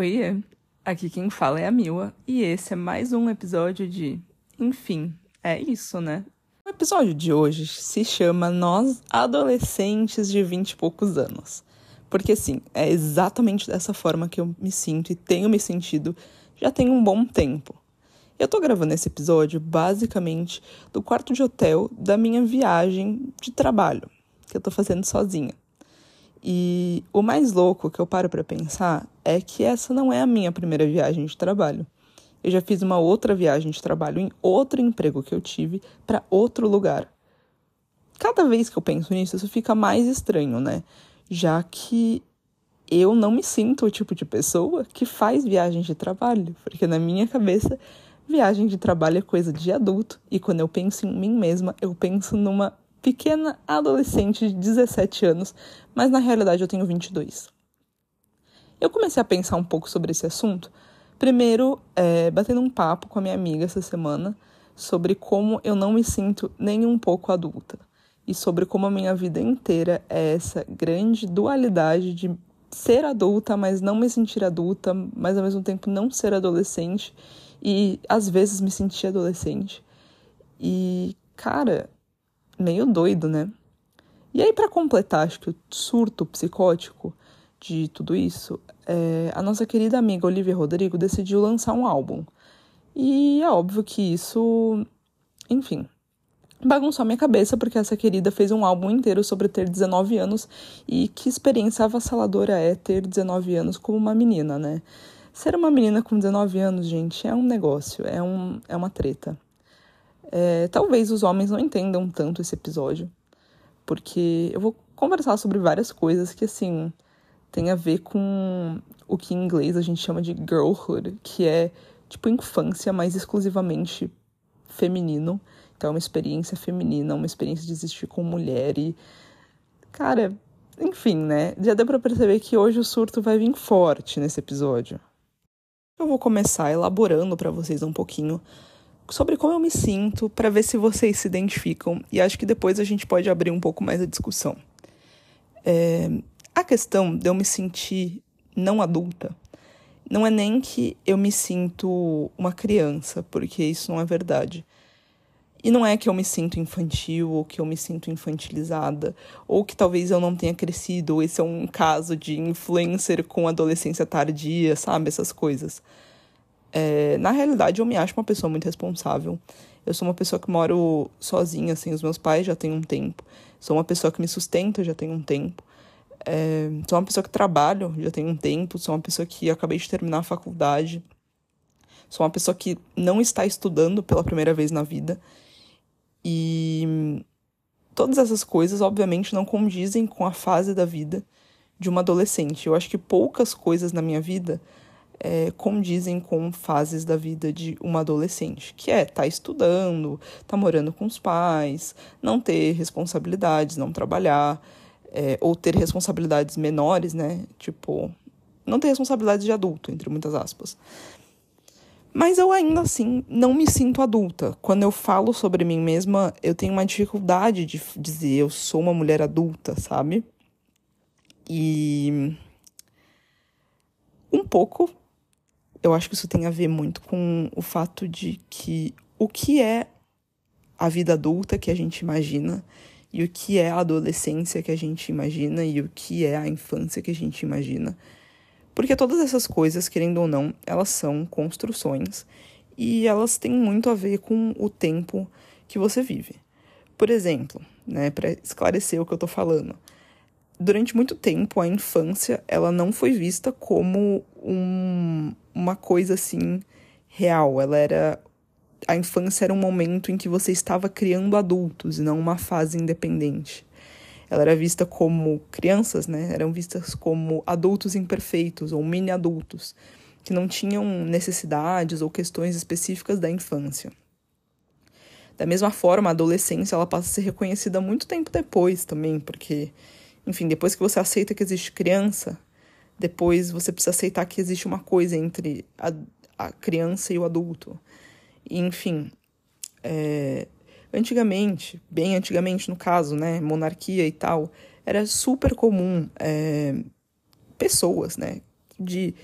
Oi, aqui quem fala é a Mila e esse é mais um episódio de Enfim, é isso, né? O episódio de hoje se chama Nós Adolescentes de Vinte e poucos anos. Porque sim, é exatamente dessa forma que eu me sinto e tenho me sentido já tem um bom tempo. Eu tô gravando esse episódio basicamente do quarto de hotel da minha viagem de trabalho, que eu tô fazendo sozinha. E o mais louco que eu paro para pensar é que essa não é a minha primeira viagem de trabalho. Eu já fiz uma outra viagem de trabalho em outro emprego que eu tive para outro lugar. Cada vez que eu penso nisso, isso fica mais estranho, né? Já que eu não me sinto o tipo de pessoa que faz viagem de trabalho, porque na minha cabeça, viagem de trabalho é coisa de adulto, e quando eu penso em mim mesma, eu penso numa pequena adolescente de 17 anos, mas na realidade eu tenho 22. Eu comecei a pensar um pouco sobre esse assunto, primeiro é, batendo um papo com a minha amiga essa semana sobre como eu não me sinto nem um pouco adulta e sobre como a minha vida inteira é essa grande dualidade de ser adulta, mas não me sentir adulta, mas ao mesmo tempo não ser adolescente e às vezes me sentir adolescente. E, cara, meio doido, né? E aí, para completar, acho que o surto psicótico de tudo isso, é, a nossa querida amiga Olivia Rodrigo decidiu lançar um álbum. E é óbvio que isso, enfim, bagunçou minha cabeça, porque essa querida fez um álbum inteiro sobre ter 19 anos e que experiência avassaladora é ter 19 anos como uma menina, né? Ser uma menina com 19 anos, gente, é um negócio, é, um, é uma treta. É, talvez os homens não entendam tanto esse episódio, porque eu vou conversar sobre várias coisas que, assim, tem a ver com o que em inglês a gente chama de girlhood, que é, tipo, infância, mas exclusivamente feminino. Então, é uma experiência feminina, uma experiência de existir com mulher e... Cara, enfim, né? Já deu pra perceber que hoje o surto vai vir forte nesse episódio. Eu vou começar elaborando para vocês um pouquinho sobre como eu me sinto para ver se vocês se identificam e acho que depois a gente pode abrir um pouco mais a discussão. É, a questão de eu me sentir não adulta não é nem que eu me sinto uma criança, porque isso não é verdade. E não é que eu me sinto infantil ou que eu me sinto infantilizada, ou que talvez eu não tenha crescido, ou esse é um caso de influencer com adolescência tardia, sabe? Essas coisas. É, na realidade, eu me acho uma pessoa muito responsável. Eu sou uma pessoa que moro sozinha, sem os meus pais, já tem um tempo. Sou uma pessoa que me sustenta, já tem um tempo. É, sou uma pessoa que trabalho, já tem um tempo. Sou uma pessoa que acabei de terminar a faculdade. Sou uma pessoa que não está estudando pela primeira vez na vida. E todas essas coisas, obviamente, não condizem com a fase da vida de uma adolescente. Eu acho que poucas coisas na minha vida é, condizem com fases da vida de uma adolescente, que é estar tá estudando, tá morando com os pais, não ter responsabilidades, não trabalhar, é, ou ter responsabilidades menores, né? Tipo, não ter responsabilidades de adulto, entre muitas aspas. Mas eu ainda assim não me sinto adulta. Quando eu falo sobre mim mesma, eu tenho uma dificuldade de dizer eu sou uma mulher adulta, sabe? E um pouco eu acho que isso tem a ver muito com o fato de que o que é a vida adulta que a gente imagina e o que é a adolescência que a gente imagina e o que é a infância que a gente imagina. Porque todas essas coisas, querendo ou não, elas são construções e elas têm muito a ver com o tempo que você vive. Por exemplo, né, para esclarecer o que eu tô falando, durante muito tempo a infância ela não foi vista como um, uma coisa assim real. Ela era a infância era um momento em que você estava criando adultos e não uma fase independente. Ela era vista como crianças, né? Eram vistas como adultos imperfeitos ou mini adultos que não tinham necessidades ou questões específicas da infância. Da mesma forma, a adolescência ela passa a ser reconhecida muito tempo depois também, porque, enfim, depois que você aceita que existe criança, depois você precisa aceitar que existe uma coisa entre a, a criança e o adulto. E, enfim, é, antigamente, bem antigamente no caso, né, monarquia e tal, era super comum é, pessoas, né, de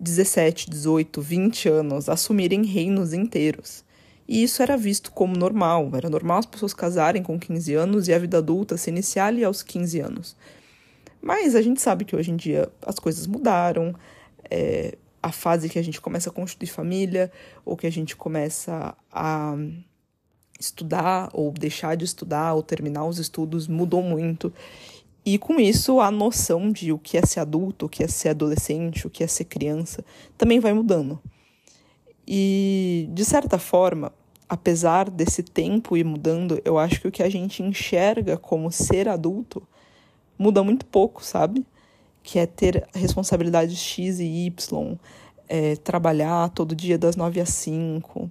17, 18, 20 anos assumirem reinos inteiros. E isso era visto como normal, era normal as pessoas casarem com 15 anos e a vida adulta se iniciar ali aos 15 anos. Mas a gente sabe que hoje em dia as coisas mudaram, é, a fase que a gente começa a constituir família, ou que a gente começa a estudar, ou deixar de estudar, ou terminar os estudos, mudou muito. E com isso, a noção de o que é ser adulto, o que é ser adolescente, o que é ser criança, também vai mudando. E, de certa forma, apesar desse tempo ir mudando, eu acho que o que a gente enxerga como ser adulto muda muito pouco, sabe? Que é ter responsabilidades X e Y, é, trabalhar todo dia das nove às cinco,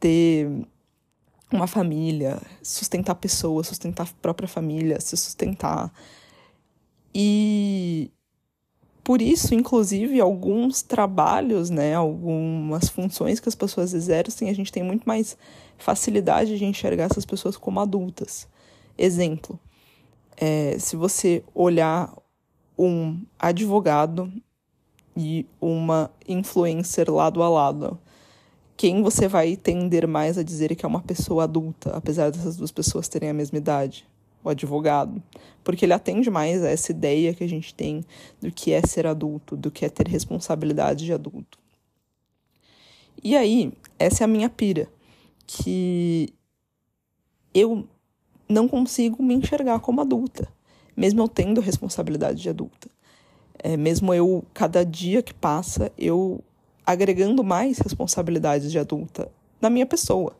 ter uma família, sustentar pessoas, sustentar a própria família, se sustentar. E por isso, inclusive, alguns trabalhos, né, algumas funções que as pessoas exercem, a gente tem muito mais facilidade de enxergar essas pessoas como adultas. Exemplo, é, se você olhar um advogado e uma influencer lado a lado, quem você vai tender mais a dizer que é uma pessoa adulta, apesar dessas duas pessoas terem a mesma idade? O advogado. Porque ele atende mais a essa ideia que a gente tem do que é ser adulto, do que é ter responsabilidade de adulto. E aí, essa é a minha pira, que eu não consigo me enxergar como adulta, mesmo eu tendo responsabilidade de adulta. É, mesmo eu, cada dia que passa, eu agregando mais responsabilidades de adulta na minha pessoa.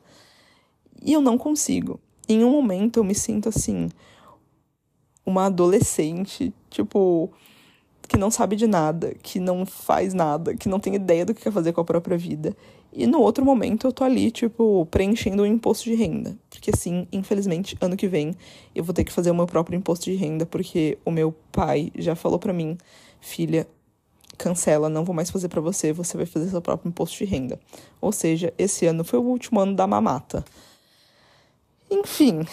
E eu não consigo. Em um momento eu me sinto assim, uma adolescente, tipo, que não sabe de nada, que não faz nada, que não tem ideia do que quer fazer com a própria vida. E no outro momento eu tô ali, tipo, preenchendo o imposto de renda. Porque sim, infelizmente, ano que vem eu vou ter que fazer o meu próprio imposto de renda, porque o meu pai já falou para mim, filha, cancela, não vou mais fazer para você, você vai fazer seu próprio imposto de renda. Ou seja, esse ano foi o último ano da mamata. Enfim.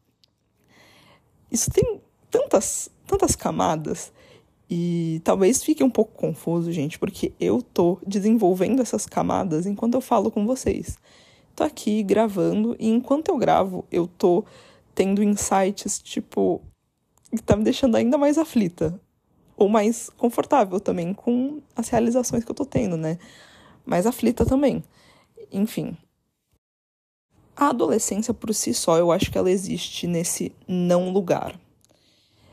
Isso tem tantas, tantas camadas e talvez fique um pouco confuso, gente, porque eu tô desenvolvendo essas camadas enquanto eu falo com vocês. Tô aqui gravando e enquanto eu gravo, eu tô tendo insights tipo que tá me deixando ainda mais aflita ou mais confortável também com as realizações que eu tô tendo, né? Mais aflita também. Enfim. A adolescência por si só, eu acho que ela existe nesse não lugar.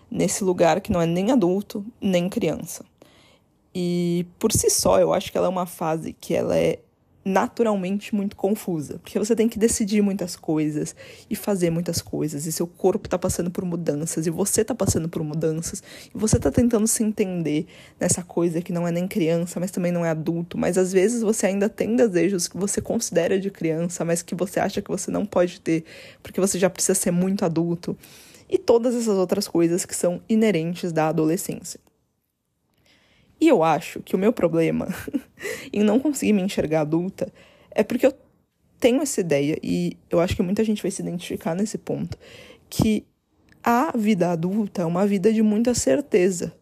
Nesse lugar que não é nem adulto, nem criança. E por si só, eu acho que ela é uma fase que ela é naturalmente muito confusa, porque você tem que decidir muitas coisas e fazer muitas coisas, e seu corpo está passando por mudanças, e você está passando por mudanças, e você está tentando se entender nessa coisa que não é nem criança, mas também não é adulto, mas às vezes você ainda tem desejos que você considera de criança, mas que você acha que você não pode ter, porque você já precisa ser muito adulto, e todas essas outras coisas que são inerentes da adolescência. E eu acho que o meu problema em não conseguir me enxergar adulta é porque eu tenho essa ideia, e eu acho que muita gente vai se identificar nesse ponto, que a vida adulta é uma vida de muita certeza,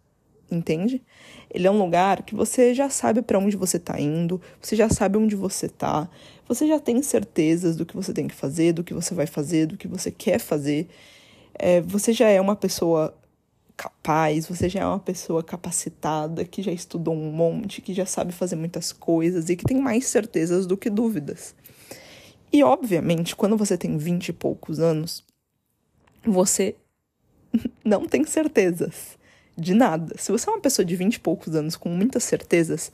entende? Ele é um lugar que você já sabe para onde você está indo, você já sabe onde você está, você já tem certezas do que você tem que fazer, do que você vai fazer, do que você quer fazer. É, você já é uma pessoa capaz, você já é uma pessoa capacitada, que já estudou um monte, que já sabe fazer muitas coisas e que tem mais certezas do que dúvidas. E, obviamente, quando você tem vinte e poucos anos, você não tem certezas de nada. Se você é uma pessoa de vinte e poucos anos com muitas certezas,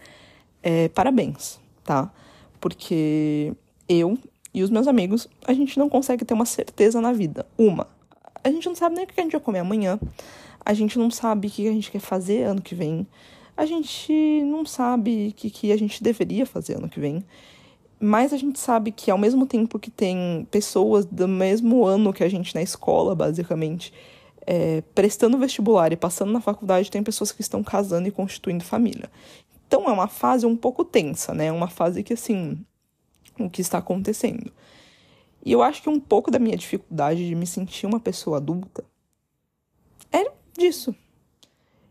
é, parabéns, tá? Porque eu e os meus amigos, a gente não consegue ter uma certeza na vida. Uma, a gente não sabe nem o que a gente vai comer amanhã. A gente não sabe o que a gente quer fazer ano que vem. A gente não sabe o que, que a gente deveria fazer ano que vem. Mas a gente sabe que ao mesmo tempo que tem pessoas do mesmo ano que a gente na escola, basicamente, é, prestando vestibular e passando na faculdade, tem pessoas que estão casando e constituindo família. Então é uma fase um pouco tensa, né? É uma fase que, assim, o que está acontecendo. E eu acho que um pouco da minha dificuldade de me sentir uma pessoa adulta é disso.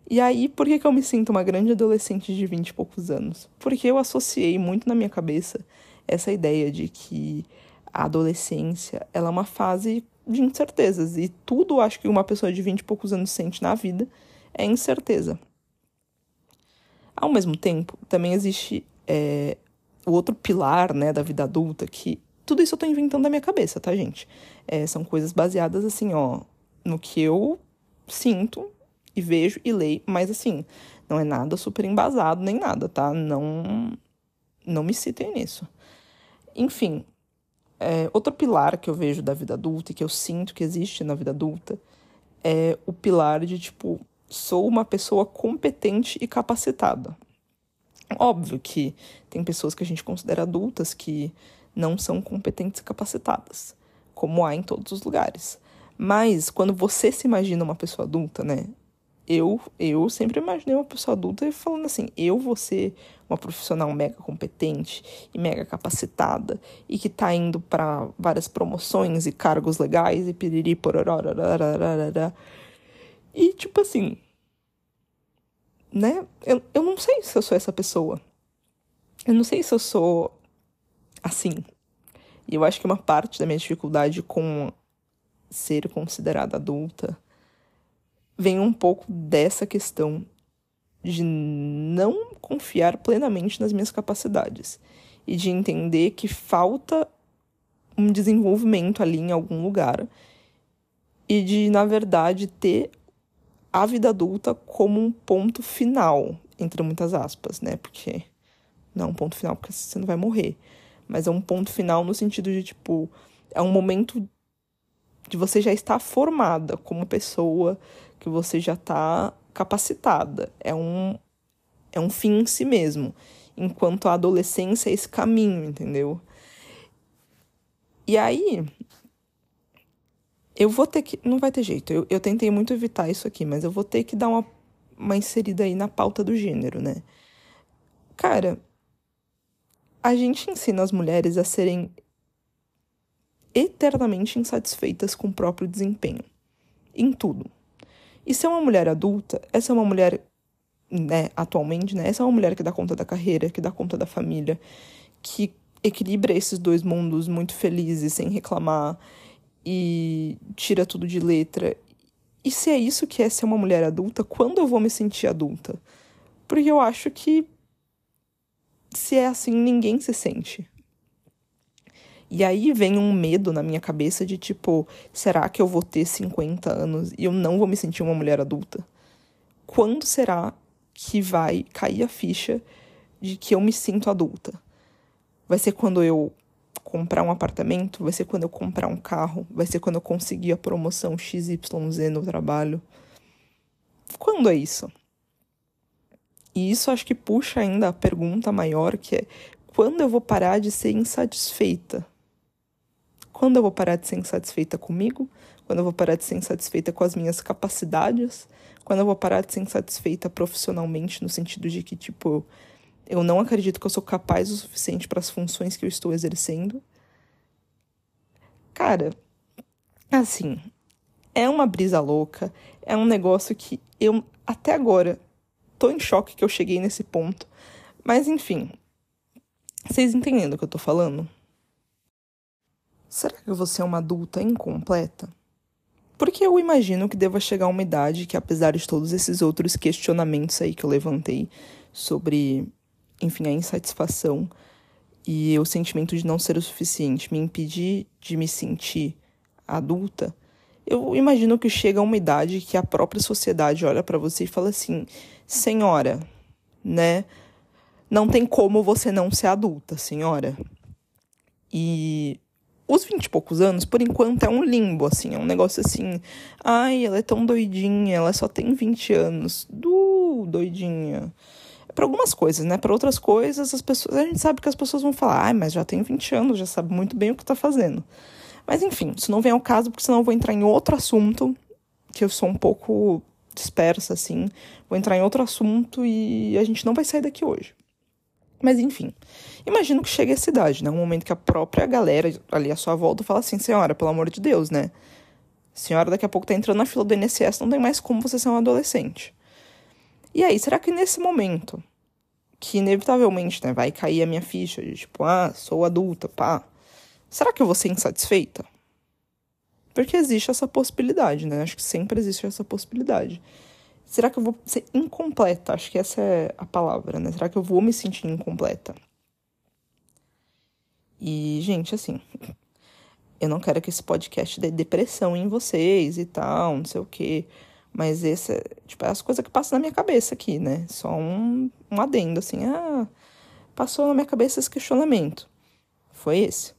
E aí, por que, que eu me sinto uma grande adolescente de 20 e poucos anos? Porque eu associei muito na minha cabeça essa ideia de que a adolescência ela é uma fase de incertezas. E tudo acho que uma pessoa de 20 e poucos anos sente na vida é incerteza. Ao mesmo tempo, também existe é, o outro pilar né, da vida adulta, que tudo isso eu tô inventando da minha cabeça, tá, gente? É, são coisas baseadas, assim, ó, no que eu sinto e vejo e leio, mas assim, não é nada super embasado nem nada, tá? Não, não me citem nisso. Enfim, é, outro pilar que eu vejo da vida adulta e que eu sinto que existe na vida adulta é o pilar de tipo, sou uma pessoa competente e capacitada. Óbvio que tem pessoas que a gente considera adultas que não são competentes e capacitadas, como há em todos os lugares. Mas quando você se imagina uma pessoa adulta, né? Eu, eu sempre imaginei uma pessoa adulta falando assim: eu vou ser uma profissional mega competente e mega capacitada e que tá indo para várias promoções e cargos legais e piriri pororó. Assim. E eu acho que uma parte da minha dificuldade com ser considerada adulta vem um pouco dessa questão de não confiar plenamente nas minhas capacidades e de entender que falta um desenvolvimento ali em algum lugar e de, na verdade, ter a vida adulta como um ponto final, entre muitas aspas, né? Porque não é um ponto final porque você não vai morrer, mas é um ponto final no sentido de tipo, é um momento de você já estar formada como pessoa, que você já está capacitada. É um, é um fim em si mesmo. Enquanto a adolescência é esse caminho, entendeu? E aí, eu vou ter que. Não vai ter jeito. Eu, eu tentei muito evitar isso aqui, mas eu vou ter que dar uma, uma inserida aí na pauta do gênero, né? Cara, a gente ensina as mulheres a serem eternamente insatisfeitas com o próprio desempenho. Em tudo. E ser uma mulher adulta, essa é uma mulher, né, atualmente, né? Essa é uma mulher que dá conta da carreira, que dá conta da família, que equilibra esses dois mundos muito felizes, sem reclamar, e tira tudo de letra. E se é isso que é ser uma mulher adulta, quando eu vou me sentir adulta? Porque eu acho que se é assim, ninguém se sente. E aí vem um medo na minha cabeça de tipo, será que eu vou ter 50 anos e eu não vou me sentir uma mulher adulta? Quando será que vai cair a ficha de que eu me sinto adulta? Vai ser quando eu comprar um apartamento? Vai ser quando eu comprar um carro? Vai ser quando eu conseguir a promoção XYZ no trabalho? Quando é isso? E isso acho que puxa ainda a pergunta maior que é quando eu vou parar de ser insatisfeita quando eu vou parar de ser insatisfeita comigo? Quando eu vou parar de ser insatisfeita com as minhas capacidades? Quando eu vou parar de ser insatisfeita profissionalmente, no sentido de que, tipo, eu não acredito que eu sou capaz o suficiente para as funções que eu estou exercendo? Cara, assim, é uma brisa louca, é um negócio que eu até agora tô em choque que eu cheguei nesse ponto. Mas enfim, vocês entendendo o que eu tô falando? Será que você é uma adulta incompleta? Porque eu imagino que deva chegar uma idade que, apesar de todos esses outros questionamentos aí que eu levantei sobre, enfim, a insatisfação e o sentimento de não ser o suficiente me impedir de me sentir adulta, eu imagino que chega uma idade que a própria sociedade olha para você e fala assim: senhora, né? Não tem como você não ser adulta, senhora. E os vinte e poucos anos, por enquanto, é um limbo, assim, é um negócio assim. Ai, ela é tão doidinha, ela só tem 20 anos. Du, doidinha. Para algumas coisas, né? Para outras coisas, as pessoas, a gente sabe que as pessoas vão falar, ai, mas já tem 20 anos, já sabe muito bem o que tá fazendo. Mas enfim, isso não vem ao caso, porque senão eu vou entrar em outro assunto, que eu sou um pouco dispersa, assim. Vou entrar em outro assunto e a gente não vai sair daqui hoje. Mas enfim, imagino que chegue essa idade, né? Um momento que a própria galera ali à sua volta fala assim: senhora, pelo amor de Deus, né? Senhora, daqui a pouco tá entrando na fila do INSS, não tem mais como você ser um adolescente. E aí, será que nesse momento, que inevitavelmente né, vai cair a minha ficha de tipo, ah, sou adulta, pá, será que eu vou ser insatisfeita? Porque existe essa possibilidade, né? Acho que sempre existe essa possibilidade. Será que eu vou ser incompleta? Acho que essa é a palavra, né? Será que eu vou me sentir incompleta? E, gente, assim, eu não quero que esse podcast dê depressão em vocês e tal, não sei o quê. Mas esse tipo, é as coisas que passam na minha cabeça aqui, né? Só um, um adendo, assim, ah, passou na minha cabeça esse questionamento. Foi esse.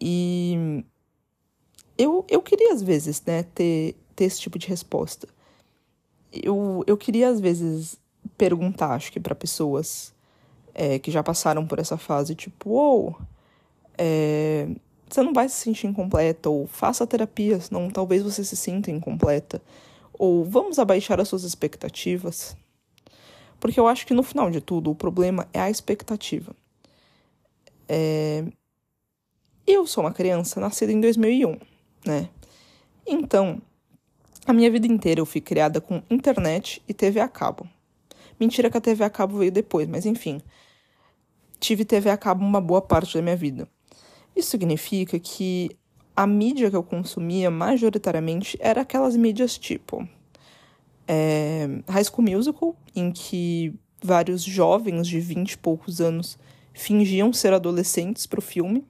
E eu, eu queria, às vezes, né, ter, ter esse tipo de resposta. Eu, eu queria, às vezes, perguntar, acho que para pessoas é, que já passaram por essa fase, tipo, ou oh, é, você não vai se sentir incompleta, ou faça terapia, senão talvez você se sinta incompleta, ou vamos abaixar as suas expectativas. Porque eu acho que no final de tudo o problema é a expectativa. É... Eu sou uma criança nascida em 2001, né? Então, a minha vida inteira eu fui criada com internet e TV a cabo. Mentira que a TV a cabo veio depois, mas enfim. Tive TV a cabo uma boa parte da minha vida. Isso significa que a mídia que eu consumia majoritariamente era aquelas mídias tipo é, High School Musical, em que vários jovens de vinte e poucos anos fingiam ser adolescentes para o filme.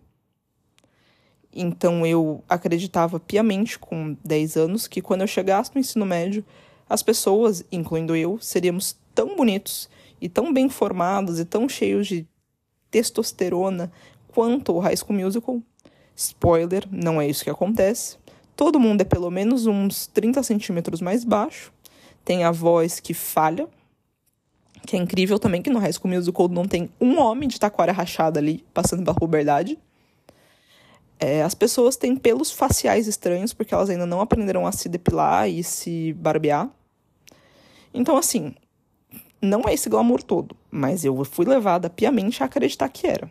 Então eu acreditava piamente com 10 anos que quando eu chegasse no ensino médio, as pessoas, incluindo eu, seríamos tão bonitos e tão bem formados e tão cheios de testosterona quanto o High School Musical. Spoiler, não é isso que acontece. Todo mundo é pelo menos uns 30 centímetros mais baixo. Tem a voz que falha, que é incrível também, que no High School Musical não tem um homem de taquara rachada ali, passando pela puberdade. É, as pessoas têm pelos faciais estranhos, porque elas ainda não aprenderam a se depilar e se barbear. Então, assim, não é esse glamour todo, mas eu fui levada piamente a acreditar que era.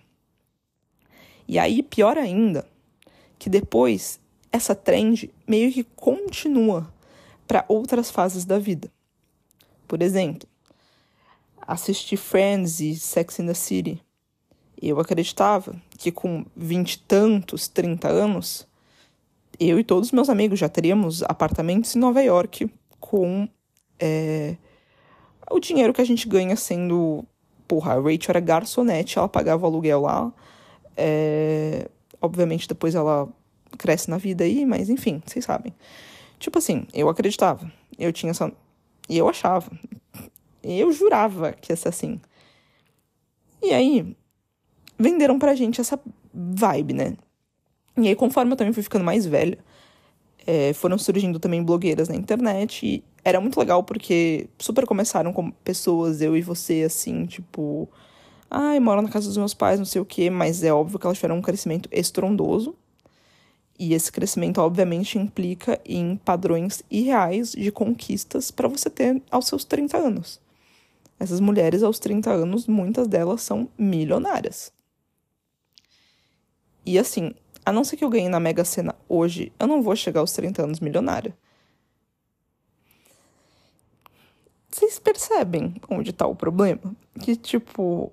E aí, pior ainda, que depois essa trend meio que continua para outras fases da vida. Por exemplo, assistir Friends e Sex in the City. Eu acreditava que com vinte tantos, trinta anos, eu e todos os meus amigos já teríamos apartamentos em Nova York com é, o dinheiro que a gente ganha sendo. Porra, a Rachel era garçonete, ela pagava o aluguel lá. É, obviamente depois ela cresce na vida aí, mas enfim, vocês sabem. Tipo assim, eu acreditava. Eu tinha essa. E eu achava. Eu jurava que ia ser assim. E aí, venderam pra gente essa vibe, né? E aí, conforme eu também fui ficando mais velha, é, foram surgindo também blogueiras na internet. E era muito legal porque super começaram com pessoas, eu e você, assim, tipo Ai, moro na casa dos meus pais, não sei o quê, mas é óbvio que elas tiveram um crescimento estrondoso. E esse crescimento, obviamente, implica em padrões irreais de conquistas para você ter aos seus 30 anos. Essas mulheres, aos 30 anos, muitas delas são milionárias. E assim, a não ser que eu ganhe na Mega Sena hoje, eu não vou chegar aos 30 anos milionária. Vocês percebem onde está o problema? Que, tipo,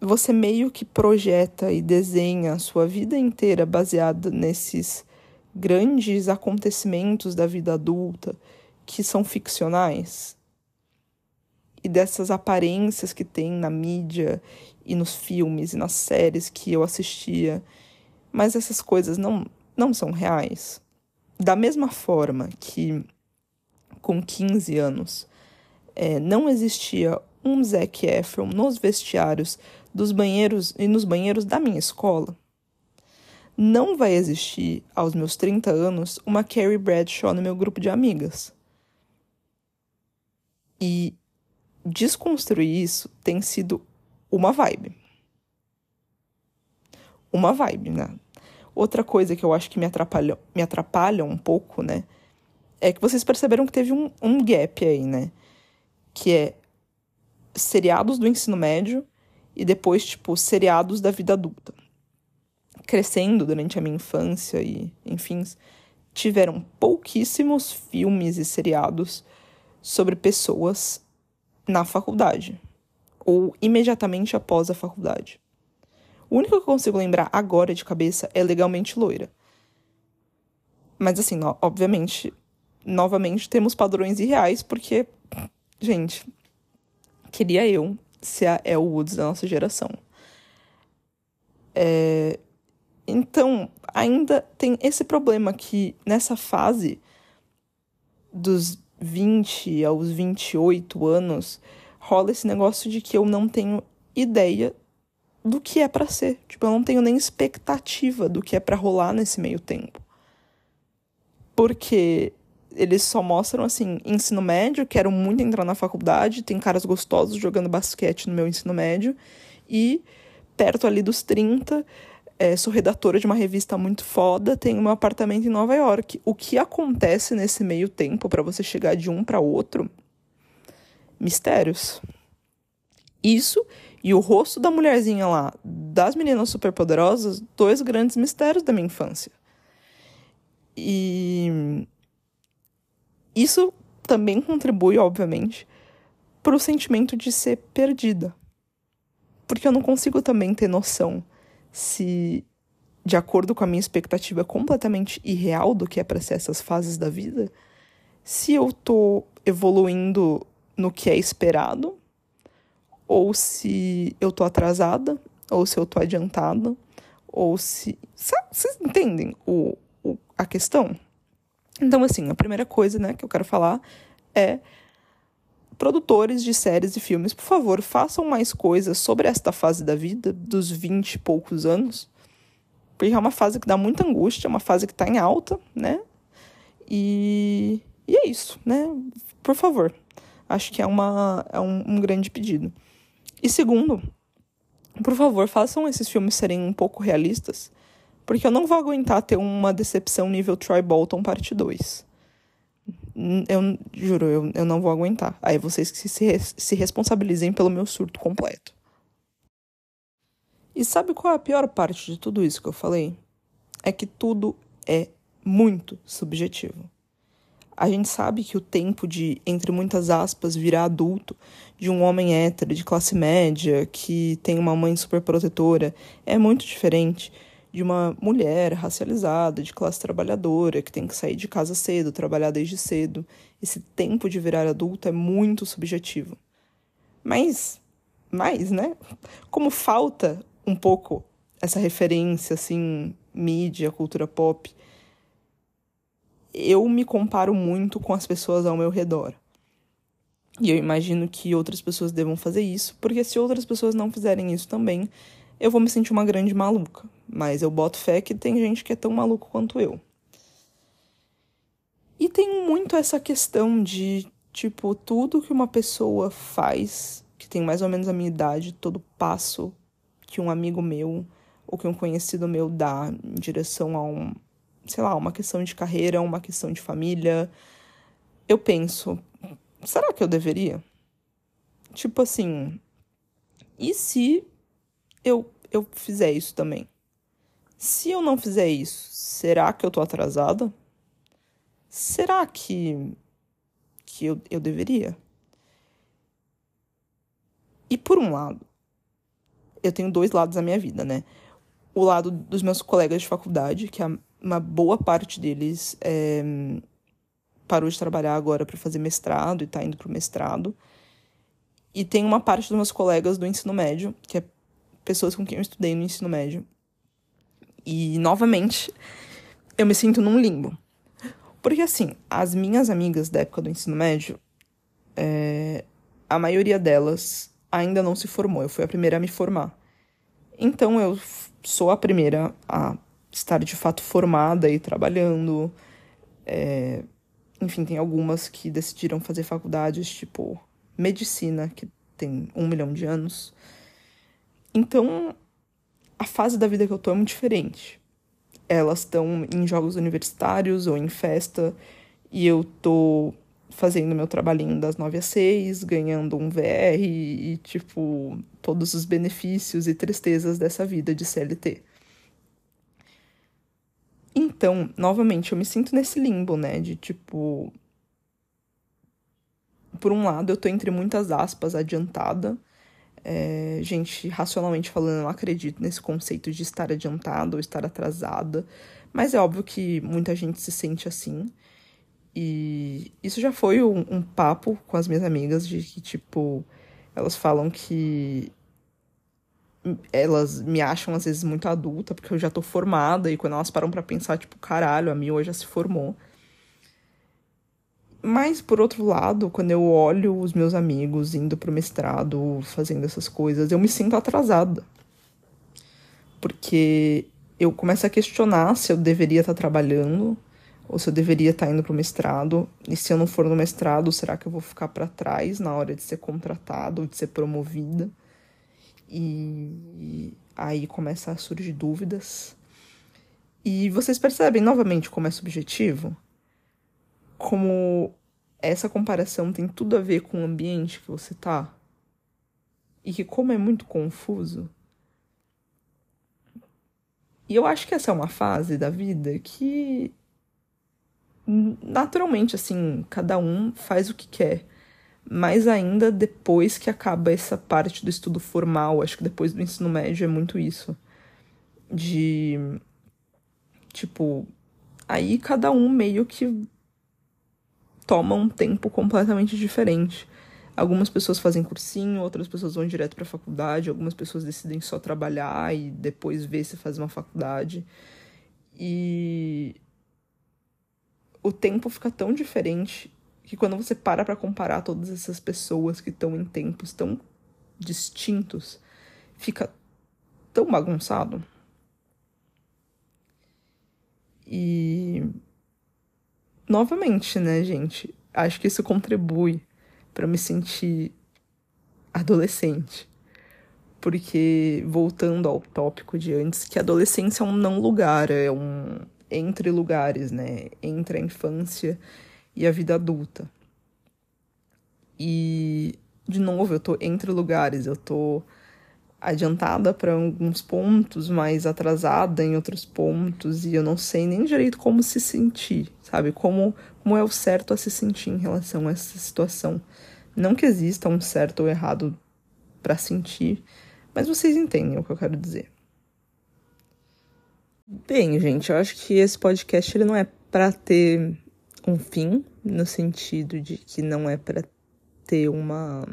você meio que projeta e desenha a sua vida inteira baseada nesses grandes acontecimentos da vida adulta que são ficcionais e dessas aparências que tem na mídia e nos filmes e nas séries que eu assistia, mas essas coisas não não são reais. Da mesma forma que com 15 anos é, não existia um Zac Efron nos vestiários dos banheiros e nos banheiros da minha escola. Não vai existir, aos meus 30 anos, uma Carrie Bradshaw no meu grupo de amigas. E desconstruir isso tem sido uma vibe. Uma vibe, né? Outra coisa que eu acho que me atrapalha, me atrapalha um pouco, né? É que vocês perceberam que teve um, um gap aí, né? Que é seriados do ensino médio e depois, tipo, seriados da vida adulta. Crescendo durante a minha infância e, enfim, tiveram pouquíssimos filmes e seriados sobre pessoas na faculdade ou imediatamente após a faculdade. O único que eu consigo lembrar agora de cabeça é legalmente loira. Mas assim, obviamente, novamente temos padrões irreais, porque, gente, queria eu ser a El Woods da nossa geração. É... Então, ainda tem esse problema que nessa fase dos 20 aos 28 anos, rola esse negócio de que eu não tenho ideia do que é para ser. Tipo, eu não tenho nem expectativa do que é para rolar nesse meio tempo. Porque eles só mostram assim, ensino médio, quero muito entrar na faculdade, tem caras gostosos jogando basquete no meu ensino médio e perto ali dos 30, é, sou redatora de uma revista muito foda, tenho meu apartamento em Nova York. O que acontece nesse meio tempo para você chegar de um para outro? Mistérios. Isso e o rosto da mulherzinha lá, das meninas superpoderosas, dois grandes mistérios da minha infância. E isso também contribui, obviamente, para o sentimento de ser perdida. Porque eu não consigo também ter noção se, de acordo com a minha expectativa completamente irreal do que é para ser essas fases da vida, se eu tô evoluindo no que é esperado ou se eu tô atrasada, ou se eu tô adiantada, ou se. Vocês entendem o, o, a questão? Então, assim, a primeira coisa né, que eu quero falar é. Produtores de séries e filmes, por favor, façam mais coisas sobre esta fase da vida, dos 20 e poucos anos. Porque é uma fase que dá muita angústia, é uma fase que está em alta, né? E, e é isso, né? Por favor. Acho que é, uma, é um, um grande pedido. E segundo, por favor, façam esses filmes serem um pouco realistas, porque eu não vou aguentar ter uma decepção nível Troy Bolton parte 2. Eu juro, eu, eu não vou aguentar. Aí vocês que se, se responsabilizem pelo meu surto completo. E sabe qual é a pior parte de tudo isso que eu falei? É que tudo é muito subjetivo. A gente sabe que o tempo de, entre muitas aspas, virar adulto de um homem hétero de classe média que tem uma mãe super protetora é muito diferente de uma mulher racializada, de classe trabalhadora, que tem que sair de casa cedo, trabalhar desde cedo. Esse tempo de virar adulto é muito subjetivo. Mas, mas, né? Como falta um pouco essa referência, assim, mídia, cultura pop, eu me comparo muito com as pessoas ao meu redor. E eu imagino que outras pessoas devam fazer isso, porque se outras pessoas não fizerem isso também, eu vou me sentir uma grande maluca. Mas eu boto fé que tem gente que é tão maluco quanto eu. E tem muito essa questão de, tipo, tudo que uma pessoa faz, que tem mais ou menos a minha idade, todo passo que um amigo meu ou que um conhecido meu dá em direção a um, sei lá, uma questão de carreira, uma questão de família, eu penso, será que eu deveria? Tipo assim, e se eu, eu fizer isso também? Se eu não fizer isso, será que eu tô atrasada? Será que, que eu, eu deveria? E por um lado, eu tenho dois lados da minha vida, né? O lado dos meus colegas de faculdade, que a uma boa parte deles é, parou de trabalhar agora para fazer mestrado e está indo para o mestrado. E tem uma parte dos meus colegas do ensino médio, que é pessoas com quem eu estudei no ensino médio. E, novamente, eu me sinto num limbo. Porque, assim, as minhas amigas da época do ensino médio, é, a maioria delas ainda não se formou. Eu fui a primeira a me formar. Então, eu sou a primeira a estar de fato formada e trabalhando. É, enfim, tem algumas que decidiram fazer faculdades, tipo medicina, que tem um milhão de anos. Então, a fase da vida que eu tô é muito diferente. Elas estão em jogos universitários ou em festa, e eu tô fazendo meu trabalhinho das nove às seis, ganhando um VR e, tipo, todos os benefícios e tristezas dessa vida de CLT. Então, novamente, eu me sinto nesse limbo, né? De tipo. por um lado, eu tô entre muitas aspas adiantada. É, gente, racionalmente falando, eu não acredito nesse conceito de estar adiantada ou estar atrasada. Mas é óbvio que muita gente se sente assim. E isso já foi um, um papo com as minhas amigas de que, tipo, elas falam que elas me acham às vezes muito adulta, porque eu já tô formada, e quando elas param para pensar, tipo, caralho, a Mil já se formou. Mas, por outro lado, quando eu olho os meus amigos indo pro mestrado, fazendo essas coisas, eu me sinto atrasada. Porque eu começo a questionar se eu deveria estar tá trabalhando ou se eu deveria estar tá indo pro mestrado. E se eu não for no mestrado, será que eu vou ficar para trás na hora de ser contratada ou de ser promovida? E aí começa a surgir dúvidas. E vocês percebem novamente como é subjetivo? Como essa comparação tem tudo a ver com o ambiente que você tá? E que como é muito confuso. E eu acho que essa é uma fase da vida que naturalmente assim, cada um faz o que quer mais ainda depois que acaba essa parte do estudo formal, acho que depois do ensino médio é muito isso. De. Tipo. Aí cada um meio que toma um tempo completamente diferente. Algumas pessoas fazem cursinho, outras pessoas vão direto para a faculdade, algumas pessoas decidem só trabalhar e depois ver se faz uma faculdade. E o tempo fica tão diferente que quando você para para comparar todas essas pessoas que estão em tempos tão distintos, fica tão bagunçado. E novamente, né, gente? Acho que isso contribui para me sentir adolescente. Porque, voltando ao tópico de antes, que adolescência é um não lugar, é um entre lugares, né? Entre a infância e a vida adulta. E, de novo, eu tô entre lugares, eu tô adiantada para alguns pontos, mas atrasada em outros pontos, e eu não sei nem direito como se sentir, sabe? Como, como é o certo a se sentir em relação a essa situação. Não que exista um certo ou errado para sentir, mas vocês entendem o que eu quero dizer. Bem, gente, eu acho que esse podcast ele não é para ter um fim, no sentido de que não é para ter uma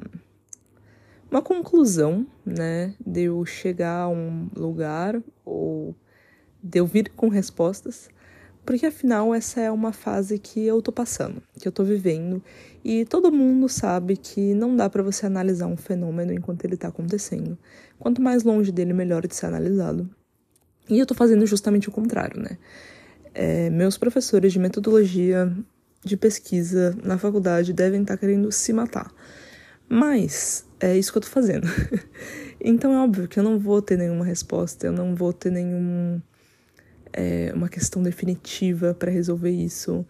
uma conclusão, né, de eu chegar a um lugar ou de eu vir com respostas, porque afinal essa é uma fase que eu tô passando, que eu tô vivendo, e todo mundo sabe que não dá para você analisar um fenômeno enquanto ele tá acontecendo. Quanto mais longe dele, melhor de ser analisado. E eu tô fazendo justamente o contrário, né? É, meus professores de metodologia de pesquisa na faculdade devem estar tá querendo se matar. Mas é isso que eu tô fazendo. então é óbvio que eu não vou ter nenhuma resposta, eu não vou ter nenhum é, uma questão definitiva para resolver isso.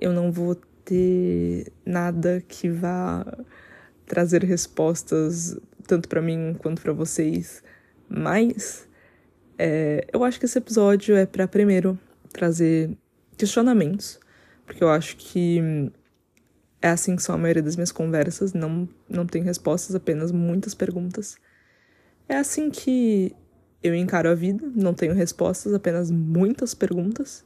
Eu não vou ter nada que vá trazer respostas tanto para mim quanto para vocês. Mas é, eu acho que esse episódio é para primeiro trazer questionamentos, porque eu acho que é assim que são a maioria das minhas conversas, não, não tem respostas, apenas muitas perguntas. É assim que eu encaro a vida, não tenho respostas, apenas muitas perguntas.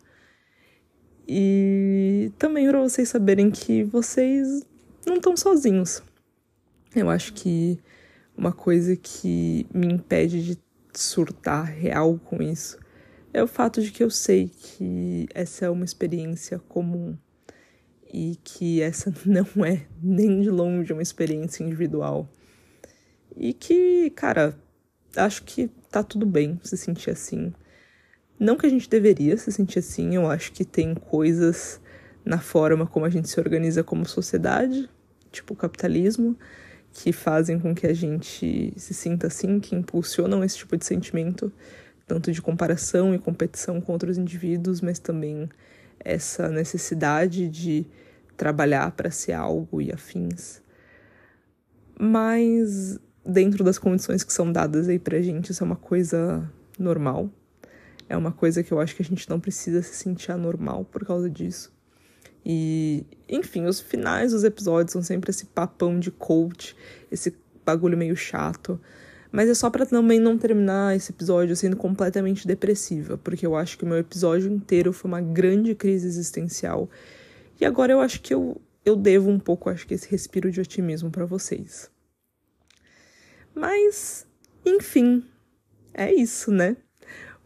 E também para vocês saberem que vocês não estão sozinhos. Eu acho que uma coisa que me impede de surtar real com isso é o fato de que eu sei que essa é uma experiência comum e que essa não é nem de longe uma experiência individual. E que, cara, acho que tá tudo bem se sentir assim. Não que a gente deveria se sentir assim, eu acho que tem coisas na forma como a gente se organiza como sociedade, tipo o capitalismo, que fazem com que a gente se sinta assim, que impulsionam esse tipo de sentimento, tanto de comparação e competição com outros indivíduos, mas também essa necessidade de trabalhar para ser algo e afins. Mas dentro das condições que são dadas aí pra gente, isso é uma coisa normal. É uma coisa que eu acho que a gente não precisa se sentir anormal por causa disso. E, enfim, os finais dos episódios são sempre esse papão de coach, esse bagulho meio chato. Mas é só para também não terminar esse episódio sendo completamente depressiva, porque eu acho que o meu episódio inteiro foi uma grande crise existencial. E agora eu acho que eu, eu devo um pouco, acho que esse respiro de otimismo para vocês. Mas, enfim, é isso, né?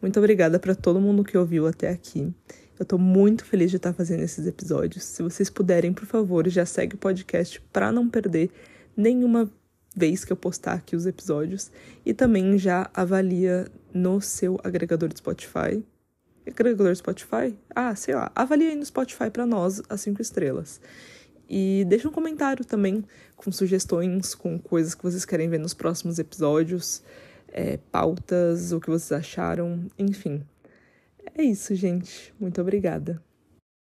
Muito obrigada para todo mundo que ouviu até aqui. Eu tô muito feliz de estar fazendo esses episódios. Se vocês puderem, por favor, já segue o podcast para não perder nenhuma vez que eu postar aqui os episódios e também já avalia no seu agregador de Spotify. Agregador de Spotify? Ah, sei lá. Avalia aí no Spotify para nós as cinco estrelas. E deixa um comentário também com sugestões, com coisas que vocês querem ver nos próximos episódios, é, pautas, o que vocês acharam, enfim. É isso, gente. Muito obrigada.